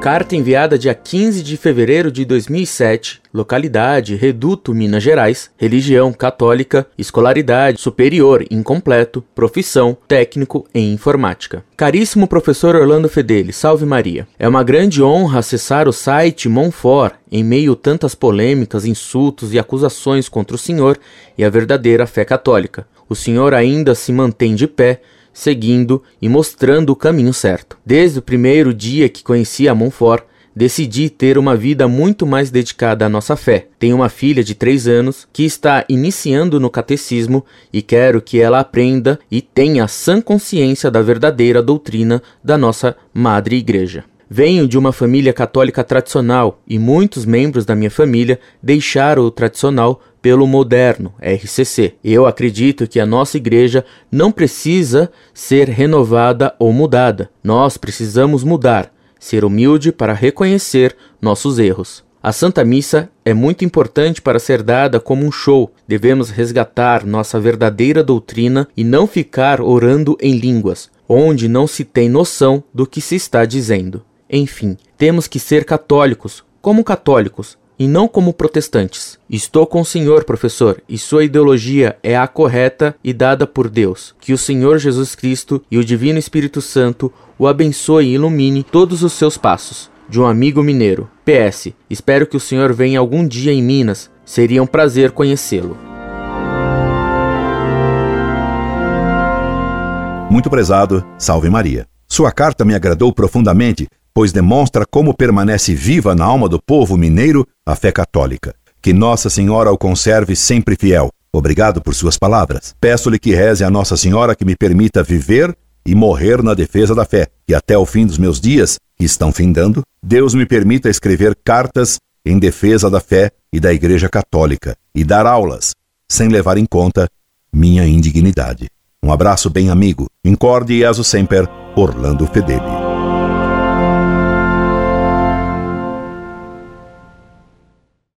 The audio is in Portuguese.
Carta enviada dia 15 de fevereiro de 2007, localidade Reduto, Minas Gerais, religião católica, escolaridade superior incompleto, profissão técnico em informática. Caríssimo professor Orlando Fedeli, salve Maria. É uma grande honra acessar o site Monfort em meio tantas polêmicas, insultos e acusações contra o senhor e a verdadeira fé católica. O senhor ainda se mantém de pé seguindo e mostrando o caminho certo. Desde o primeiro dia que conheci a Montfort, decidi ter uma vida muito mais dedicada à nossa fé. Tenho uma filha de 3 anos que está iniciando no catecismo e quero que ela aprenda e tenha sã consciência da verdadeira doutrina da nossa Madre Igreja. Venho de uma família católica tradicional e muitos membros da minha família deixaram o tradicional pelo moderno RCC. Eu acredito que a nossa igreja não precisa ser renovada ou mudada. Nós precisamos mudar, ser humilde para reconhecer nossos erros. A Santa Missa é muito importante para ser dada como um show. Devemos resgatar nossa verdadeira doutrina e não ficar orando em línguas, onde não se tem noção do que se está dizendo. Enfim, temos que ser católicos, como católicos, e não como protestantes. Estou com o Senhor, professor, e sua ideologia é a correta e dada por Deus. Que o Senhor Jesus Cristo e o Divino Espírito Santo o abençoe e ilumine todos os seus passos. De um amigo mineiro. PS. Espero que o senhor venha algum dia em Minas. Seria um prazer conhecê-lo. Muito prezado, salve Maria. Sua carta me agradou profundamente pois demonstra como permanece viva na alma do povo mineiro a fé católica. Que Nossa Senhora o conserve sempre fiel. Obrigado por suas palavras. Peço-lhe que reze a Nossa Senhora que me permita viver e morrer na defesa da fé, e até o fim dos meus dias, que estão findando, Deus me permita escrever cartas em defesa da fé e da Igreja Católica e dar aulas, sem levar em conta minha indignidade. Um abraço bem amigo. Incorde e sempre, Orlando Fedeli.